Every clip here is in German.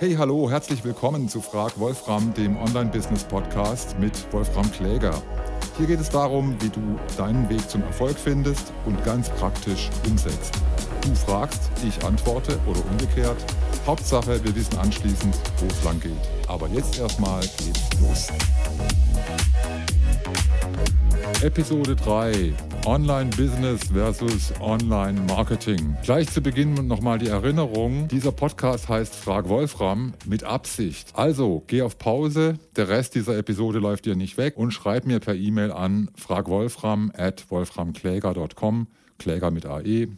Hey, hallo, herzlich willkommen zu Frag Wolfram, dem Online-Business-Podcast mit Wolfram Kläger. Hier geht es darum, wie du deinen Weg zum Erfolg findest und ganz praktisch umsetzt. Du fragst, ich antworte oder umgekehrt. Hauptsache, wir wissen anschließend, wo es lang geht. Aber jetzt erstmal geht's los. Episode 3. Online-Business versus Online-Marketing. Gleich zu Beginn nochmal die Erinnerung. Dieser Podcast heißt Frag Wolfram mit Absicht. Also geh auf Pause. Der Rest dieser Episode läuft dir nicht weg und schreib mir per E-Mail an fragwolfram at wolframkläger.com. Kläger mit AE.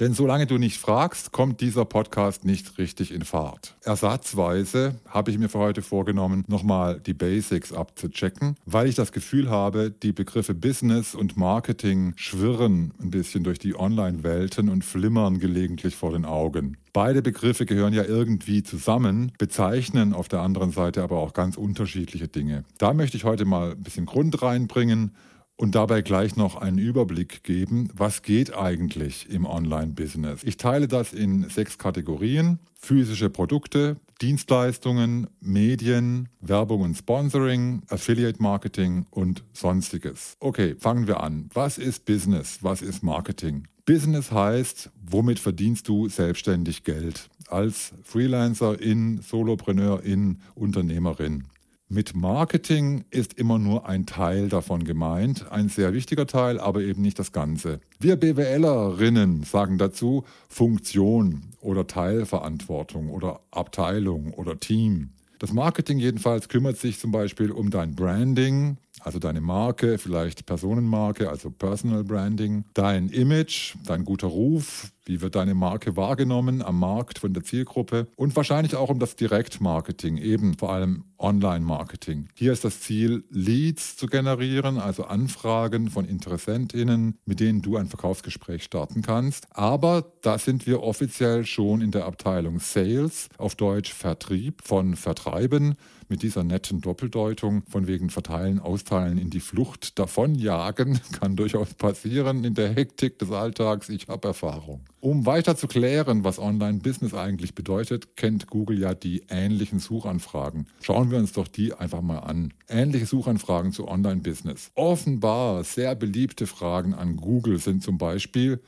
Denn solange du nicht fragst, kommt dieser Podcast nicht richtig in Fahrt. Ersatzweise habe ich mir für heute vorgenommen, nochmal die Basics abzuchecken, weil ich das Gefühl habe, die Begriffe Business und Marketing schwirren ein bisschen durch die Online-Welten und flimmern gelegentlich vor den Augen. Beide Begriffe gehören ja irgendwie zusammen, bezeichnen auf der anderen Seite aber auch ganz unterschiedliche Dinge. Da möchte ich heute mal ein bisschen Grund reinbringen und dabei gleich noch einen Überblick geben, was geht eigentlich im Online-Business. Ich teile das in sechs Kategorien. Physische Produkte, Dienstleistungen, Medien, Werbung und Sponsoring, Affiliate Marketing und sonstiges. Okay, fangen wir an. Was ist Business? Was ist Marketing? Business heißt, womit verdienst du selbstständig Geld? Als Freelancer in, Solopreneur in, Unternehmerin. Mit Marketing ist immer nur ein Teil davon gemeint, ein sehr wichtiger Teil, aber eben nicht das Ganze. Wir BWLerinnen sagen dazu Funktion oder Teilverantwortung oder Abteilung oder Team. Das Marketing jedenfalls kümmert sich zum Beispiel um dein Branding, also deine Marke, vielleicht Personenmarke, also Personal Branding, dein Image, dein guter Ruf, wie wird deine Marke wahrgenommen am Markt von der Zielgruppe und wahrscheinlich auch um das Direktmarketing, eben vor allem Online-Marketing. Hier ist das Ziel, Leads zu generieren, also Anfragen von Interessentinnen, mit denen du ein Verkaufsgespräch starten kannst. Aber da sind wir offiziell schon in der Abteilung Sales, auf Deutsch Vertrieb von Vertreiben mit dieser netten Doppeldeutung von wegen verteilen, austeilen, in die Flucht davonjagen, kann durchaus passieren in der Hektik des Alltags. Ich habe Erfahrung. Um weiter zu klären, was Online-Business eigentlich bedeutet, kennt Google ja die ähnlichen Suchanfragen. Schauen wir uns doch die einfach mal an. Ähnliche Suchanfragen zu Online-Business. Offenbar sehr beliebte Fragen an Google sind zum Beispiel,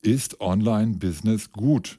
ist Online-Business gut?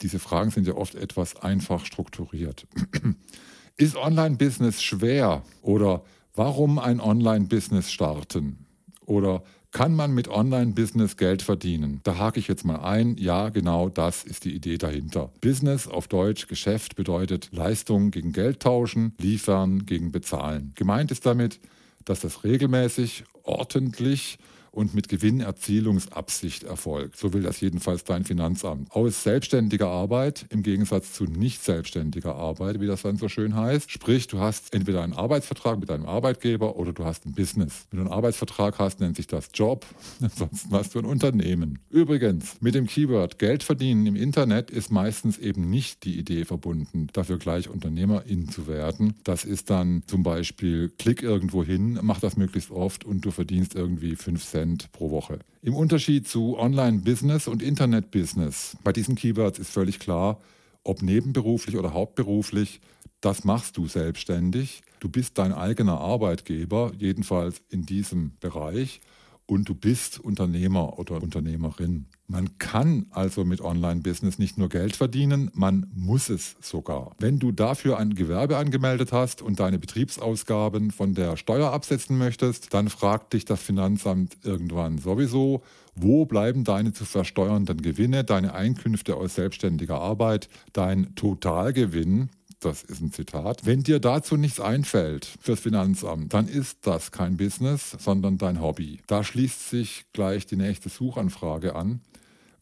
Diese Fragen sind ja oft etwas einfach strukturiert. Ist Online-Business schwer? Oder warum ein Online-Business starten? Oder kann man mit Online-Business Geld verdienen? Da hake ich jetzt mal ein. Ja, genau das ist die Idee dahinter. Business auf Deutsch, Geschäft bedeutet Leistung gegen Geld tauschen, liefern gegen bezahlen. Gemeint ist damit, dass das regelmäßig, ordentlich und mit Gewinnerzielungsabsicht erfolgt. So will das jedenfalls dein Finanzamt. Aus selbstständiger Arbeit im Gegensatz zu nicht selbstständiger Arbeit, wie das dann so schön heißt. Sprich, du hast entweder einen Arbeitsvertrag mit deinem Arbeitgeber oder du hast ein Business. Wenn du einen Arbeitsvertrag hast, nennt sich das Job. Ansonsten hast du ein Unternehmen. Übrigens, mit dem Keyword Geld verdienen im Internet ist meistens eben nicht die Idee verbunden, dafür gleich Unternehmerin zu werden. Das ist dann zum Beispiel, klick irgendwo hin, mach das möglichst oft und du verdienst irgendwie 5 Cent Prozent pro Woche. Im Unterschied zu Online-Business und Internet-Business, bei diesen Keywords ist völlig klar, ob nebenberuflich oder hauptberuflich, das machst du selbstständig. Du bist dein eigener Arbeitgeber, jedenfalls in diesem Bereich und du bist Unternehmer oder Unternehmerin. Man kann also mit Online-Business nicht nur Geld verdienen, man muss es sogar. Wenn du dafür ein Gewerbe angemeldet hast und deine Betriebsausgaben von der Steuer absetzen möchtest, dann fragt dich das Finanzamt irgendwann sowieso, wo bleiben deine zu versteuernden Gewinne, deine Einkünfte aus selbstständiger Arbeit, dein Totalgewinn, das ist ein Zitat, wenn dir dazu nichts einfällt fürs Finanzamt, dann ist das kein Business, sondern dein Hobby. Da schließt sich gleich die nächste Suchanfrage an.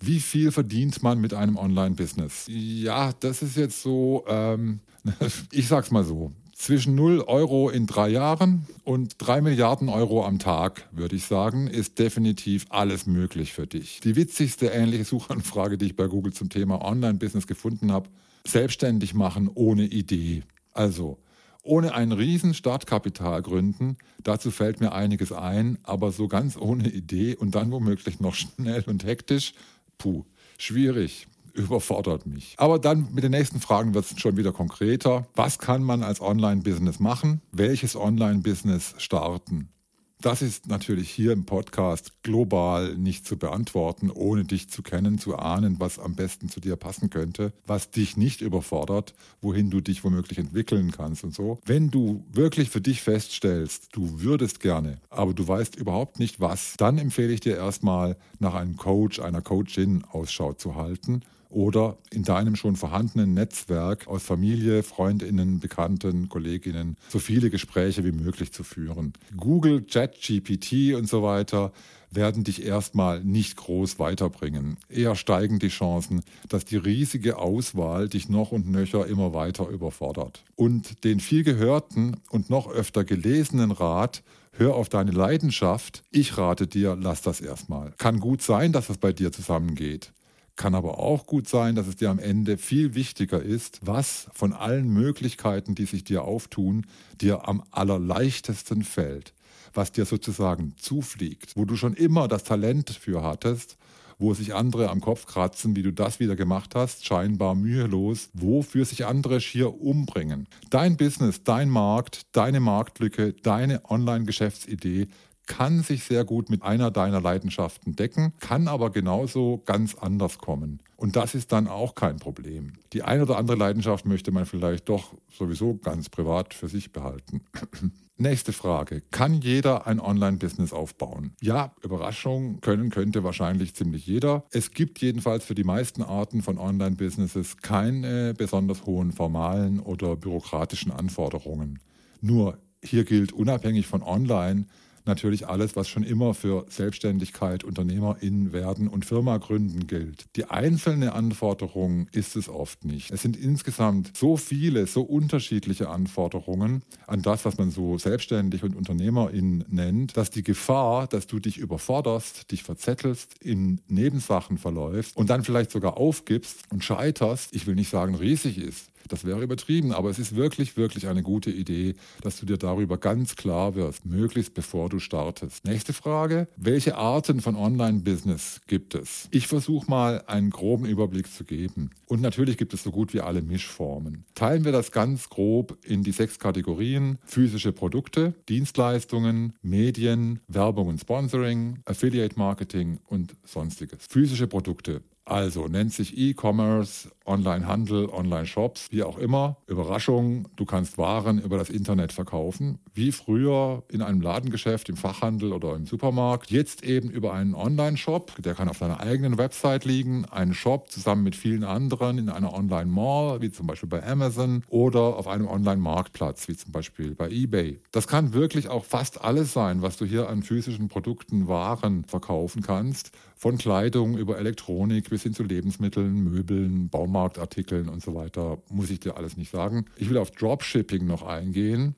Wie viel verdient man mit einem Online-Business? Ja, das ist jetzt so, ähm, ich sag's mal so. Zwischen 0 Euro in drei Jahren und 3 Milliarden Euro am Tag, würde ich sagen, ist definitiv alles möglich für dich. Die witzigste ähnliche Suchanfrage, die ich bei Google zum Thema Online-Business gefunden habe, selbstständig machen ohne Idee. Also ohne ein riesen Startkapital gründen, dazu fällt mir einiges ein, aber so ganz ohne Idee und dann womöglich noch schnell und hektisch, puh, schwierig. überfordert mich. Aber dann mit den nächsten Fragen wird es schon wieder konkreter. Was kann man als Online-Business machen? Welches Online-Business starten? Das ist natürlich hier im Podcast global nicht zu beantworten, ohne dich zu kennen, zu ahnen, was am besten zu dir passen könnte, was dich nicht überfordert, wohin du dich womöglich entwickeln kannst und so. Wenn du wirklich für dich feststellst, du würdest gerne, aber du weißt überhaupt nicht was, dann empfehle ich dir erstmal nach einem Coach, einer Coachin Ausschau zu halten oder in deinem schon vorhandenen Netzwerk aus Familie, Freundinnen, Bekannten, Kolleginnen so viele Gespräche wie möglich zu führen. Google, ChatGPT und so weiter werden dich erstmal nicht groß weiterbringen. Eher steigen die Chancen, dass die riesige Auswahl dich noch und nöcher immer weiter überfordert. Und den viel gehörten und noch öfter gelesenen Rat, hör auf deine Leidenschaft, ich rate dir, lass das erstmal. Kann gut sein, dass es bei dir zusammengeht. Kann aber auch gut sein, dass es dir am Ende viel wichtiger ist, was von allen Möglichkeiten, die sich dir auftun, dir am allerleichtesten fällt, was dir sozusagen zufliegt, wo du schon immer das Talent für hattest, wo sich andere am Kopf kratzen, wie du das wieder gemacht hast, scheinbar mühelos, wofür sich andere schier umbringen. Dein Business, dein Markt, deine Marktlücke, deine Online-Geschäftsidee kann sich sehr gut mit einer deiner Leidenschaften decken, kann aber genauso ganz anders kommen. Und das ist dann auch kein Problem. Die eine oder andere Leidenschaft möchte man vielleicht doch sowieso ganz privat für sich behalten. Nächste Frage. Kann jeder ein Online-Business aufbauen? Ja, Überraschung, können könnte wahrscheinlich ziemlich jeder. Es gibt jedenfalls für die meisten Arten von Online-Businesses keine besonders hohen formalen oder bürokratischen Anforderungen. Nur hier gilt unabhängig von Online, natürlich alles, was schon immer für Selbstständigkeit, UnternehmerInnen werden und Firma gründen gilt. Die einzelne Anforderung ist es oft nicht. Es sind insgesamt so viele, so unterschiedliche Anforderungen an das, was man so selbstständig und UnternehmerInnen nennt, dass die Gefahr, dass du dich überforderst, dich verzettelst, in Nebensachen verläufst und dann vielleicht sogar aufgibst und scheiterst, ich will nicht sagen riesig ist. Das wäre übertrieben, aber es ist wirklich, wirklich eine gute Idee, dass du dir darüber ganz klar wirst, möglichst bevor du startest. Nächste Frage. Welche Arten von Online-Business gibt es? Ich versuche mal einen groben Überblick zu geben. Und natürlich gibt es so gut wie alle Mischformen. Teilen wir das ganz grob in die sechs Kategorien. Physische Produkte, Dienstleistungen, Medien, Werbung und Sponsoring, Affiliate Marketing und sonstiges. Physische Produkte. Also nennt sich E-Commerce, Online-Handel, Online-Shops, wie auch immer. Überraschung, du kannst Waren über das Internet verkaufen, wie früher in einem Ladengeschäft, im Fachhandel oder im Supermarkt. Jetzt eben über einen Online-Shop, der kann auf deiner eigenen Website liegen, einen Shop zusammen mit vielen anderen in einer Online-Mall, wie zum Beispiel bei Amazon oder auf einem Online-Marktplatz, wie zum Beispiel bei eBay. Das kann wirklich auch fast alles sein, was du hier an physischen Produkten, Waren verkaufen kannst von Kleidung über Elektronik bis hin zu Lebensmitteln, Möbeln, Baumarktartikeln und so weiter, muss ich dir alles nicht sagen. Ich will auf Dropshipping noch eingehen.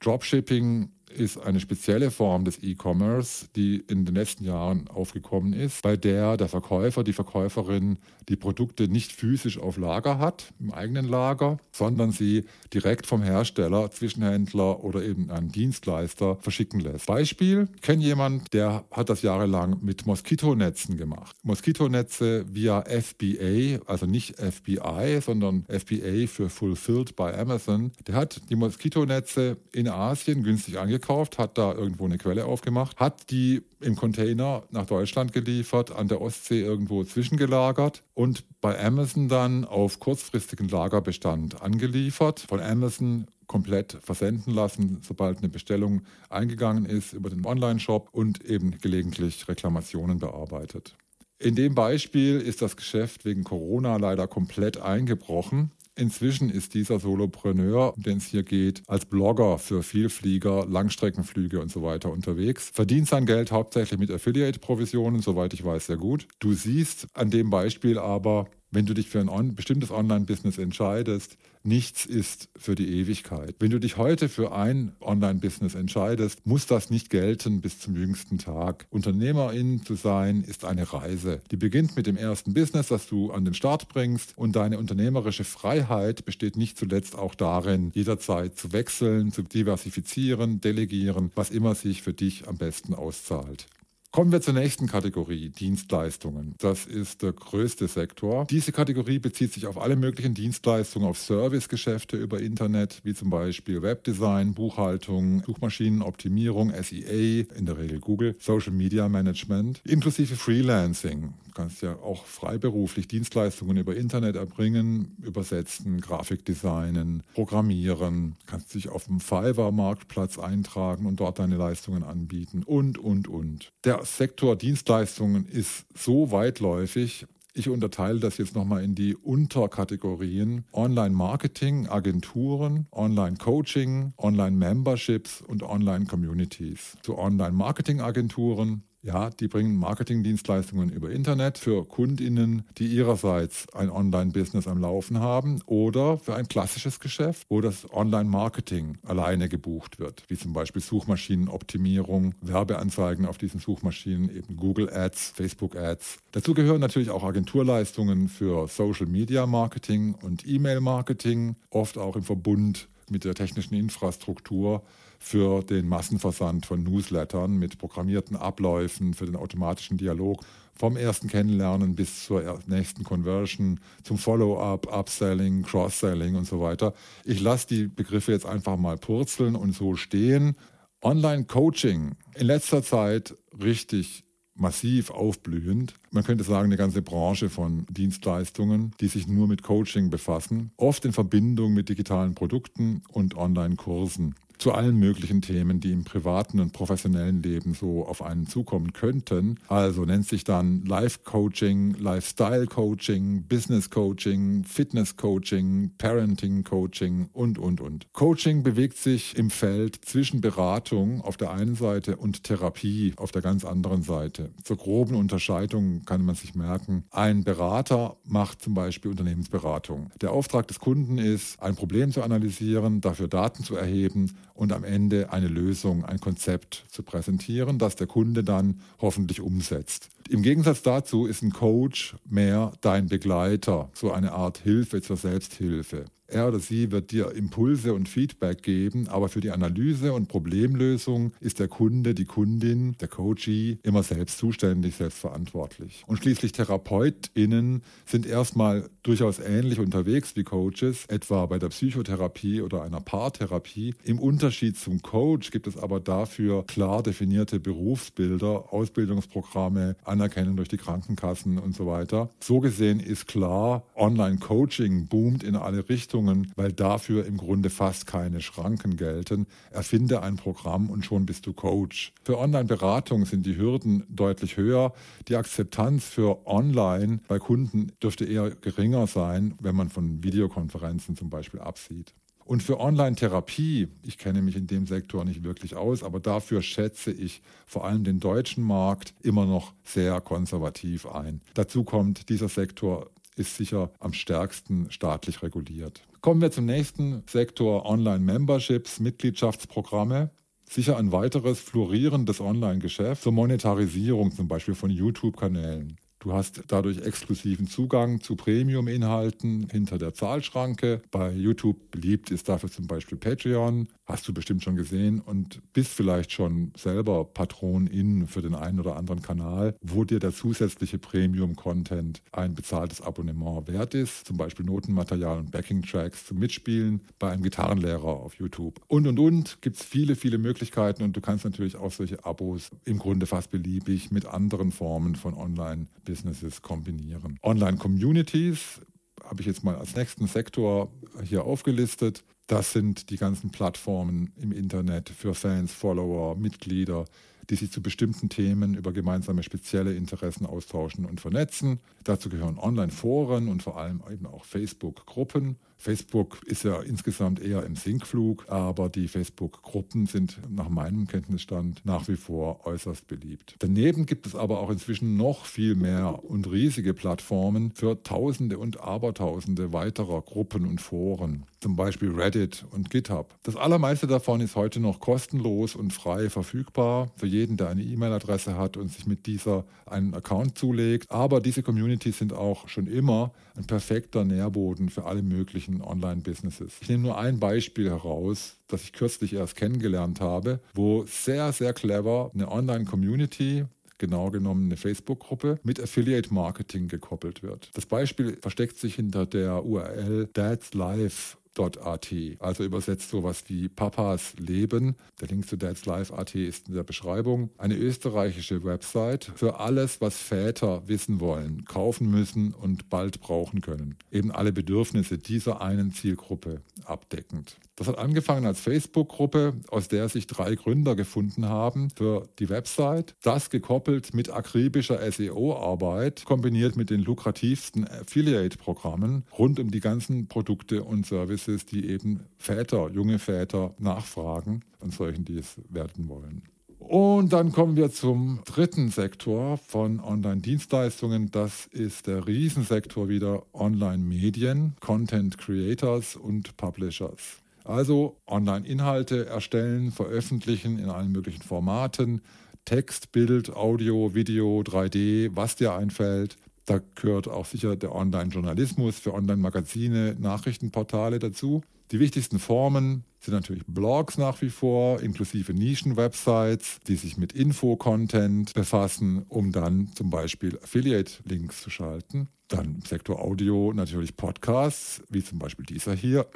Dropshipping ist eine spezielle Form des E-Commerce, die in den letzten Jahren aufgekommen ist, bei der der Verkäufer, die Verkäuferin die Produkte nicht physisch auf Lager hat, im eigenen Lager, sondern sie direkt vom Hersteller, Zwischenhändler oder eben einen Dienstleister verschicken lässt. Beispiel, ich kenne jemanden, der hat das jahrelang mit Moskitonetzen gemacht. Moskitonetze via FBA, also nicht FBI, sondern FBA für Fulfilled by Amazon. Der hat die Moskitonetze in Asien günstig angekauft eingekauft, hat da irgendwo eine Quelle aufgemacht, hat die im Container nach Deutschland geliefert, an der Ostsee irgendwo zwischengelagert und bei Amazon dann auf kurzfristigen Lagerbestand angeliefert. Von Amazon komplett versenden lassen, sobald eine Bestellung eingegangen ist über den Online-Shop und eben gelegentlich Reklamationen bearbeitet. In dem Beispiel ist das Geschäft wegen Corona leider komplett eingebrochen. Inzwischen ist dieser Solopreneur, um den es hier geht, als Blogger für Vielflieger, Langstreckenflüge und so weiter unterwegs, verdient sein Geld hauptsächlich mit Affiliate-Provisionen, soweit ich weiß, sehr gut. Du siehst an dem Beispiel aber, wenn du dich für ein on bestimmtes Online-Business entscheidest, nichts ist für die Ewigkeit. Wenn du dich heute für ein Online-Business entscheidest, muss das nicht gelten bis zum jüngsten Tag. Unternehmerin zu sein ist eine Reise. Die beginnt mit dem ersten Business, das du an den Start bringst und deine unternehmerische Freiheit besteht nicht zuletzt auch darin, jederzeit zu wechseln, zu diversifizieren, delegieren, was immer sich für dich am besten auszahlt. Kommen wir zur nächsten Kategorie, Dienstleistungen. Das ist der größte Sektor. Diese Kategorie bezieht sich auf alle möglichen Dienstleistungen, auf Servicegeschäfte über Internet, wie zum Beispiel Webdesign, Buchhaltung, Suchmaschinenoptimierung, SEA, in der Regel Google, Social Media Management, inklusive Freelancing. Du kannst ja auch freiberuflich Dienstleistungen über Internet erbringen, übersetzen, Grafikdesignen, programmieren, kannst dich auf dem Fiverr-Marktplatz eintragen und dort deine Leistungen anbieten und, und, und. Der Sektor Dienstleistungen ist so weitläufig. Ich unterteile das jetzt nochmal in die Unterkategorien Online-Marketing, Agenturen, Online-Coaching, Online-Memberships und Online-Communities. Zu Online-Marketing-Agenturen ja, die bringen Marketingdienstleistungen über Internet für Kundinnen, die ihrerseits ein Online-Business am Laufen haben oder für ein klassisches Geschäft, wo das Online-Marketing alleine gebucht wird, wie zum Beispiel Suchmaschinenoptimierung, Werbeanzeigen auf diesen Suchmaschinen, eben Google Ads, Facebook Ads. Dazu gehören natürlich auch Agenturleistungen für Social Media Marketing und E-Mail Marketing, oft auch im Verbund mit der technischen Infrastruktur für den Massenversand von Newslettern mit programmierten Abläufen für den automatischen Dialog vom ersten Kennenlernen bis zur nächsten Conversion, zum Follow-up, Upselling, Cross-Selling und so weiter. Ich lasse die Begriffe jetzt einfach mal purzeln und so stehen. Online-Coaching in letzter Zeit richtig massiv aufblühend. Man könnte sagen, eine ganze Branche von Dienstleistungen, die sich nur mit Coaching befassen, oft in Verbindung mit digitalen Produkten und Online-Kursen zu allen möglichen Themen, die im privaten und professionellen Leben so auf einen zukommen könnten. Also nennt sich dann Life Coaching, Lifestyle Coaching, Business Coaching, Fitness Coaching, Parenting Coaching und, und, und. Coaching bewegt sich im Feld zwischen Beratung auf der einen Seite und Therapie auf der ganz anderen Seite. Zur groben Unterscheidung kann man sich merken, ein Berater macht zum Beispiel Unternehmensberatung. Der Auftrag des Kunden ist, ein Problem zu analysieren, dafür Daten zu erheben und am Ende eine Lösung, ein Konzept zu präsentieren, das der Kunde dann hoffentlich umsetzt. Im Gegensatz dazu ist ein Coach mehr dein Begleiter, so eine Art Hilfe zur Selbsthilfe. Er oder sie wird dir Impulse und Feedback geben, aber für die Analyse und Problemlösung ist der Kunde, die Kundin, der Coachee immer selbst zuständig, selbst verantwortlich. Und schließlich TherapeutInnen sind erstmal durchaus ähnlich unterwegs wie Coaches, etwa bei der Psychotherapie oder einer Paartherapie. Im Unterschied zum Coach gibt es aber dafür klar definierte Berufsbilder, Ausbildungsprogramme, Anerkennung durch die Krankenkassen und so weiter. So gesehen ist klar, Online-Coaching boomt in alle Richtungen Leistungen, weil dafür im Grunde fast keine Schranken gelten. Erfinde ein Programm und schon bist du Coach. Für Online-Beratung sind die Hürden deutlich höher. Die Akzeptanz für Online bei Kunden dürfte eher geringer sein, wenn man von Videokonferenzen zum Beispiel absieht. Und für Online-Therapie, ich kenne mich in dem Sektor nicht wirklich aus, aber dafür schätze ich vor allem den deutschen Markt immer noch sehr konservativ ein. Dazu kommt, dieser Sektor ist sicher am stärksten staatlich reguliert. Kommen wir zum nächsten Sektor Online-Memberships, Mitgliedschaftsprogramme. Sicher ein weiteres florierendes Online-Geschäft zur Monetarisierung zum Beispiel von YouTube-Kanälen. Du hast dadurch exklusiven Zugang zu Premium-Inhalten hinter der Zahlschranke. Bei YouTube beliebt ist dafür zum Beispiel Patreon. Hast du bestimmt schon gesehen und bist vielleicht schon selber Patronin für den einen oder anderen Kanal, wo dir der zusätzliche Premium-Content ein bezahltes Abonnement wert ist. Zum Beispiel Notenmaterial und Backing-Tracks zum Mitspielen bei einem Gitarrenlehrer auf YouTube. Und und und gibt es viele, viele Möglichkeiten und du kannst natürlich auch solche Abos im Grunde fast beliebig mit anderen Formen von Online- Businesses kombinieren. Online-Communities habe ich jetzt mal als nächsten Sektor hier aufgelistet. Das sind die ganzen Plattformen im Internet für Fans, Follower, Mitglieder, die sich zu bestimmten Themen über gemeinsame spezielle Interessen austauschen und vernetzen. Dazu gehören Online-Foren und vor allem eben auch Facebook-Gruppen. Facebook ist ja insgesamt eher im Sinkflug, aber die Facebook-Gruppen sind nach meinem Kenntnisstand nach wie vor äußerst beliebt. Daneben gibt es aber auch inzwischen noch viel mehr und riesige Plattformen für Tausende und Abertausende weiterer Gruppen und Foren, zum Beispiel Reddit und GitHub. Das allermeiste davon ist heute noch kostenlos und frei verfügbar für jeden, der eine E-Mail-Adresse hat und sich mit dieser einen Account zulegt. Aber diese Communities sind auch schon immer ein perfekter Nährboden für alle möglichen Online-Businesses. Ich nehme nur ein Beispiel heraus, das ich kürzlich erst kennengelernt habe, wo sehr, sehr clever eine Online-Community genau genommen eine Facebook-Gruppe, mit Affiliate Marketing gekoppelt wird. Das Beispiel versteckt sich hinter der URL Dad's Life At, also übersetzt sowas wie Papas Leben. Der Link zu Dad's Life AT ist in der Beschreibung. Eine österreichische Website für alles, was Väter wissen wollen, kaufen müssen und bald brauchen können. Eben alle Bedürfnisse dieser einen Zielgruppe abdeckend. Das hat angefangen als Facebook-Gruppe, aus der sich drei Gründer gefunden haben für die Website. Das gekoppelt mit akribischer SEO-Arbeit, kombiniert mit den lukrativsten Affiliate-Programmen rund um die ganzen Produkte und Services, die eben Väter, junge Väter nachfragen und solchen, die es werden wollen. Und dann kommen wir zum dritten Sektor von Online-Dienstleistungen. Das ist der Riesensektor wieder Online-Medien, Content Creators und Publishers. Also Online-Inhalte erstellen, veröffentlichen in allen möglichen Formaten, Text, Bild, Audio, Video, 3D, was dir einfällt. Da gehört auch sicher der Online-Journalismus für Online-Magazine, Nachrichtenportale dazu. Die wichtigsten Formen sind natürlich Blogs nach wie vor, inklusive Nischen-Websites, die sich mit Info-Content befassen, um dann zum Beispiel Affiliate-Links zu schalten. Dann im Sektor Audio natürlich Podcasts, wie zum Beispiel dieser hier.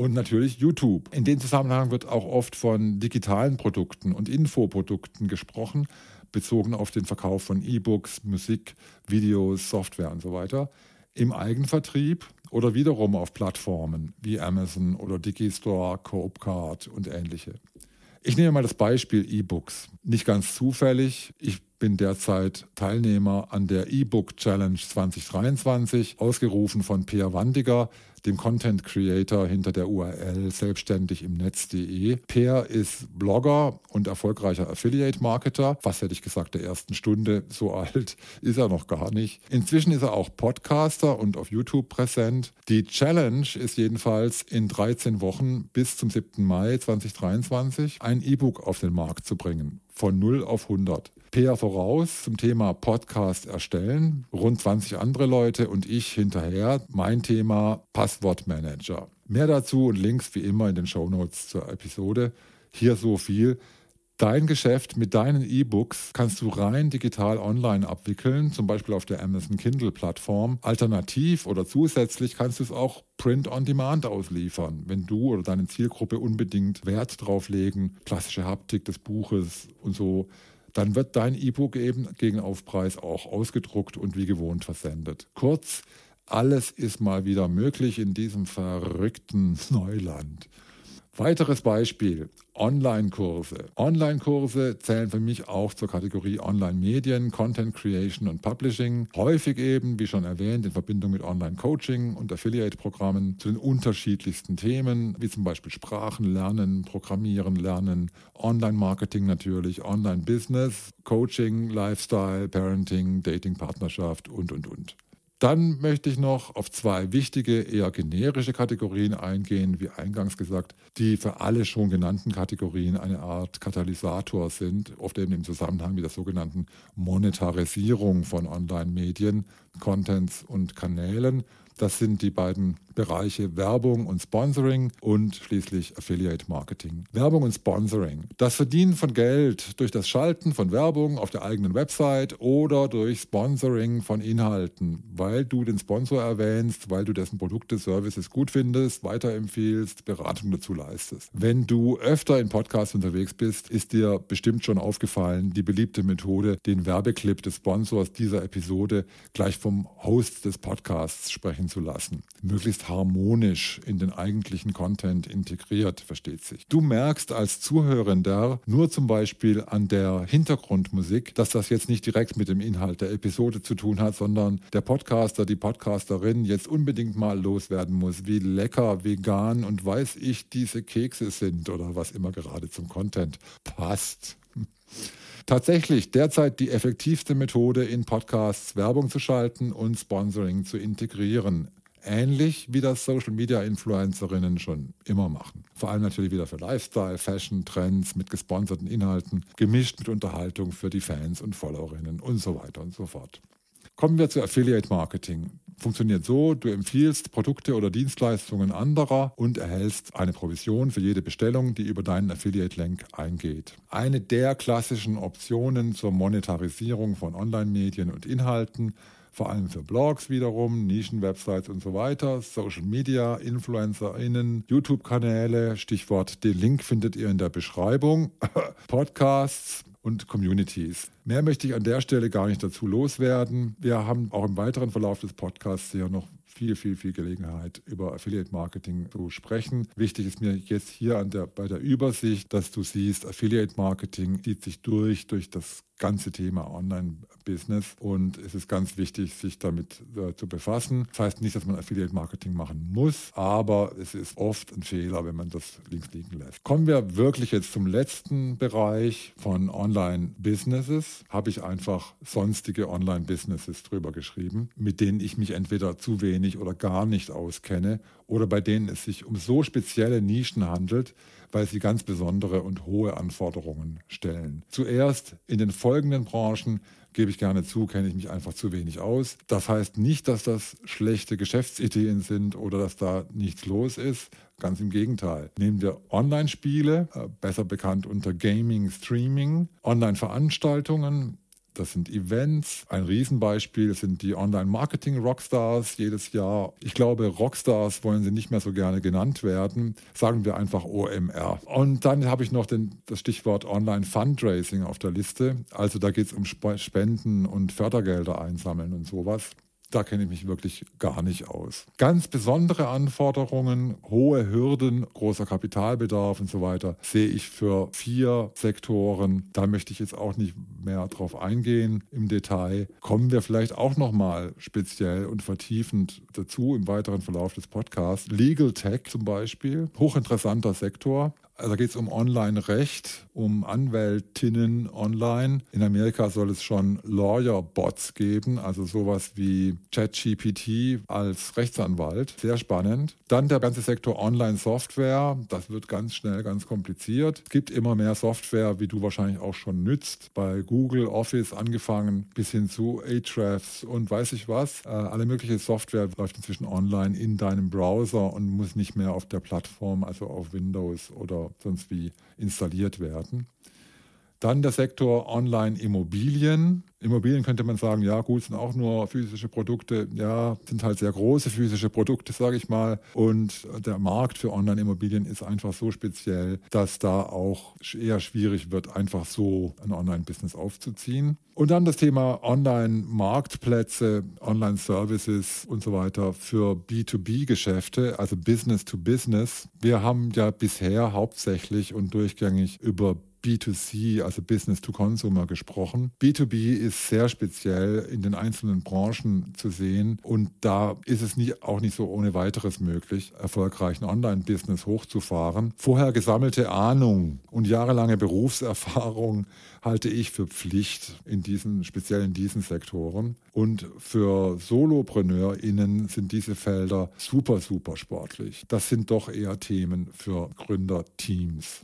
Und natürlich YouTube. In dem Zusammenhang wird auch oft von digitalen Produkten und Infoprodukten gesprochen, bezogen auf den Verkauf von E-Books, Musik, Videos, Software und so weiter. Im Eigenvertrieb oder wiederum auf Plattformen wie Amazon oder Digistore, Coopcard und ähnliche. Ich nehme mal das Beispiel E-Books. Nicht ganz zufällig. Ich bin derzeit Teilnehmer an der E-Book Challenge 2023, ausgerufen von Peer Wandiger, dem Content Creator hinter der URL selbstständig im Netz.de. Peer ist Blogger und erfolgreicher Affiliate Marketer. Was hätte ich gesagt, der ersten Stunde. So alt ist er noch gar nicht. Inzwischen ist er auch Podcaster und auf YouTube präsent. Die Challenge ist jedenfalls in 13 Wochen bis zum 7. Mai 2023 ein E-Book auf den Markt zu bringen. Von 0 auf 100. Peer voraus zum Thema Podcast erstellen, rund 20 andere Leute und ich hinterher. Mein Thema Passwortmanager. Mehr dazu und Links wie immer in den Shownotes zur Episode. Hier so viel. Dein Geschäft mit deinen E-Books kannst du rein digital online abwickeln, zum Beispiel auf der Amazon Kindle Plattform. Alternativ oder zusätzlich kannst du es auch Print on Demand ausliefern, wenn du oder deine Zielgruppe unbedingt Wert drauf legen, klassische Haptik des Buches und so dann wird dein E-Book eben gegen Aufpreis auch ausgedruckt und wie gewohnt versendet. Kurz, alles ist mal wieder möglich in diesem verrückten Neuland. Weiteres Beispiel, Online-Kurse. Online-Kurse zählen für mich auch zur Kategorie Online-Medien, Content Creation und Publishing. Häufig eben, wie schon erwähnt, in Verbindung mit Online-Coaching und Affiliate-Programmen zu den unterschiedlichsten Themen, wie zum Beispiel Sprachen lernen, Programmieren lernen, Online-Marketing natürlich, Online-Business, Coaching, Lifestyle, Parenting, Dating, Partnerschaft und, und, und. Dann möchte ich noch auf zwei wichtige, eher generische Kategorien eingehen, wie eingangs gesagt, die für alle schon genannten Kategorien eine Art Katalysator sind, oft eben im Zusammenhang mit der sogenannten Monetarisierung von Online-Medien, Contents und Kanälen. Das sind die beiden Bereiche Werbung und Sponsoring und schließlich Affiliate Marketing. Werbung und Sponsoring. Das Verdienen von Geld durch das Schalten von Werbung auf der eigenen Website oder durch Sponsoring von Inhalten, weil du den Sponsor erwähnst, weil du dessen Produkte, Services gut findest, weiterempfiehlst, Beratung dazu leistest. Wenn du öfter in Podcasts unterwegs bist, ist dir bestimmt schon aufgefallen, die beliebte Methode, den Werbeclip des Sponsors dieser Episode gleich vom Host des Podcasts sprechen zu lassen. Möglichst harmonisch in den eigentlichen Content integriert, versteht sich. Du merkst als Zuhörender nur zum Beispiel an der Hintergrundmusik, dass das jetzt nicht direkt mit dem Inhalt der Episode zu tun hat, sondern der Podcaster, die Podcasterin jetzt unbedingt mal loswerden muss, wie lecker, vegan und weiß ich diese Kekse sind oder was immer gerade zum Content passt. Tatsächlich derzeit die effektivste Methode in Podcasts Werbung zu schalten und Sponsoring zu integrieren. Ähnlich wie das Social Media Influencerinnen schon immer machen. Vor allem natürlich wieder für Lifestyle, Fashion, Trends mit gesponserten Inhalten, gemischt mit Unterhaltung für die Fans und Followerinnen und so weiter und so fort. Kommen wir zu Affiliate Marketing. Funktioniert so, du empfiehlst Produkte oder Dienstleistungen anderer und erhältst eine Provision für jede Bestellung, die über deinen Affiliate-Link eingeht. Eine der klassischen Optionen zur Monetarisierung von Online-Medien und Inhalten vor allem für Blogs wiederum, Nischenwebsites und so weiter, Social Media, InfluencerInnen, YouTube-Kanäle, Stichwort, den Link findet ihr in der Beschreibung, Podcasts, und Communities. Mehr möchte ich an der Stelle gar nicht dazu loswerden. Wir haben auch im weiteren Verlauf des Podcasts ja noch viel, viel, viel Gelegenheit, über Affiliate Marketing zu sprechen. Wichtig ist mir jetzt hier der, bei der Übersicht, dass du siehst, Affiliate Marketing zieht sich durch, durch das ganze Thema Online-Business und es ist ganz wichtig, sich damit äh, zu befassen. Das heißt nicht, dass man Affiliate-Marketing machen muss, aber es ist oft ein Fehler, wenn man das links liegen lässt. Kommen wir wirklich jetzt zum letzten Bereich von Online-Businesses. Habe ich einfach sonstige Online-Businesses drüber geschrieben, mit denen ich mich entweder zu wenig oder gar nicht auskenne oder bei denen es sich um so spezielle Nischen handelt, weil sie ganz besondere und hohe Anforderungen stellen. Zuerst in den folgenden Branchen gebe ich gerne zu, kenne ich mich einfach zu wenig aus. Das heißt nicht, dass das schlechte Geschäftsideen sind oder dass da nichts los ist. Ganz im Gegenteil. Nehmen wir Online-Spiele, äh, besser bekannt unter Gaming, Streaming, Online-Veranstaltungen, das sind Events. Ein Riesenbeispiel sind die Online-Marketing-Rockstars jedes Jahr. Ich glaube, Rockstars wollen sie nicht mehr so gerne genannt werden. Sagen wir einfach OMR. Und dann habe ich noch den, das Stichwort Online-Fundraising auf der Liste. Also da geht es um Spenden und Fördergelder einsammeln und sowas. Da kenne ich mich wirklich gar nicht aus. Ganz besondere Anforderungen, hohe Hürden, großer Kapitalbedarf und so weiter sehe ich für vier Sektoren. Da möchte ich jetzt auch nicht mehr drauf eingehen im Detail. Kommen wir vielleicht auch nochmal speziell und vertiefend dazu im weiteren Verlauf des Podcasts. Legal Tech zum Beispiel, hochinteressanter Sektor. Also da geht es um Online-Recht, um Anwältinnen online. In Amerika soll es schon Lawyer-Bots geben, also sowas wie ChatGPT als Rechtsanwalt. Sehr spannend. Dann der ganze Sektor Online-Software. Das wird ganz schnell ganz kompliziert. Es gibt immer mehr Software, wie du wahrscheinlich auch schon nützt. Bei Google Office angefangen bis hin zu Ahrefs und weiß ich was. Äh, alle mögliche Software läuft inzwischen online in deinem Browser und muss nicht mehr auf der Plattform, also auf Windows oder sonst wie installiert werden. Dann der Sektor Online-Immobilien. Immobilien könnte man sagen, ja gut, sind auch nur physische Produkte. Ja, sind halt sehr große physische Produkte, sage ich mal. Und der Markt für Online-Immobilien ist einfach so speziell, dass da auch eher schwierig wird, einfach so ein Online-Business aufzuziehen. Und dann das Thema Online-Marktplätze, Online-Services und so weiter für B2B-Geschäfte, also Business to Business. Wir haben ja bisher hauptsächlich und durchgängig über B2C, also Business to Consumer gesprochen. B2B ist sehr speziell in den einzelnen Branchen zu sehen und da ist es nicht, auch nicht so ohne weiteres möglich, erfolgreichen Online-Business hochzufahren. Vorher gesammelte Ahnung und jahrelange Berufserfahrung halte ich für Pflicht in diesen, speziell in diesen Sektoren. Und für SolopreneurInnen sind diese Felder super, super sportlich. Das sind doch eher Themen für Gründerteams.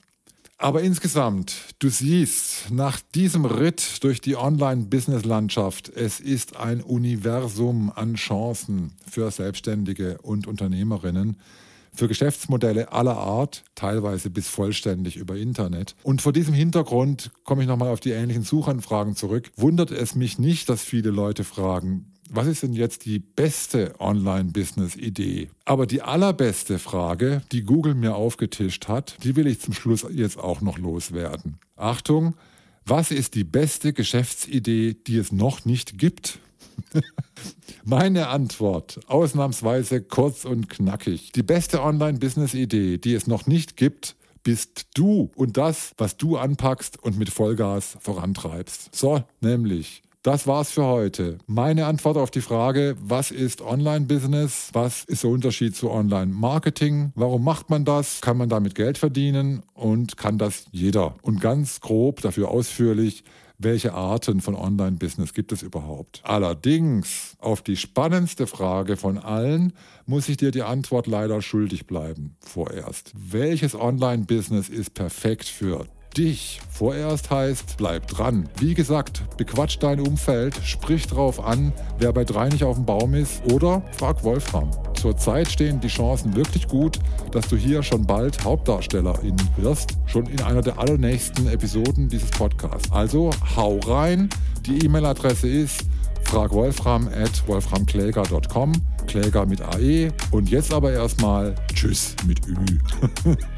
Aber insgesamt, du siehst, nach diesem Ritt durch die Online-Business-Landschaft, es ist ein Universum an Chancen für Selbstständige und Unternehmerinnen, für Geschäftsmodelle aller Art, teilweise bis vollständig über Internet. Und vor diesem Hintergrund komme ich nochmal auf die ähnlichen Suchanfragen zurück. Wundert es mich nicht, dass viele Leute fragen, was ist denn jetzt die beste Online-Business-Idee? Aber die allerbeste Frage, die Google mir aufgetischt hat, die will ich zum Schluss jetzt auch noch loswerden. Achtung, was ist die beste Geschäftsidee, die es noch nicht gibt? Meine Antwort, ausnahmsweise kurz und knackig. Die beste Online-Business-Idee, die es noch nicht gibt, bist du und das, was du anpackst und mit Vollgas vorantreibst. So, nämlich das war's für heute. Meine Antwort auf die Frage, was ist Online-Business? Was ist der Unterschied zu Online-Marketing? Warum macht man das? Kann man damit Geld verdienen? Und kann das jeder? Und ganz grob, dafür ausführlich, welche Arten von Online-Business gibt es überhaupt? Allerdings, auf die spannendste Frage von allen muss ich dir die Antwort leider schuldig bleiben, vorerst. Welches Online-Business ist perfekt für dich. Vorerst heißt, bleib dran. Wie gesagt, bequatsch dein Umfeld, sprich drauf an, wer bei drei nicht auf dem Baum ist oder frag Wolfram. Zurzeit stehen die Chancen wirklich gut, dass du hier schon bald Hauptdarstellerin wirst, schon in einer der allernächsten Episoden dieses Podcasts. Also hau rein. Die E-Mail-Adresse ist fragwolfram at wolframkläger.com, Kläger mit AE. Und jetzt aber erstmal Tschüss mit Ü.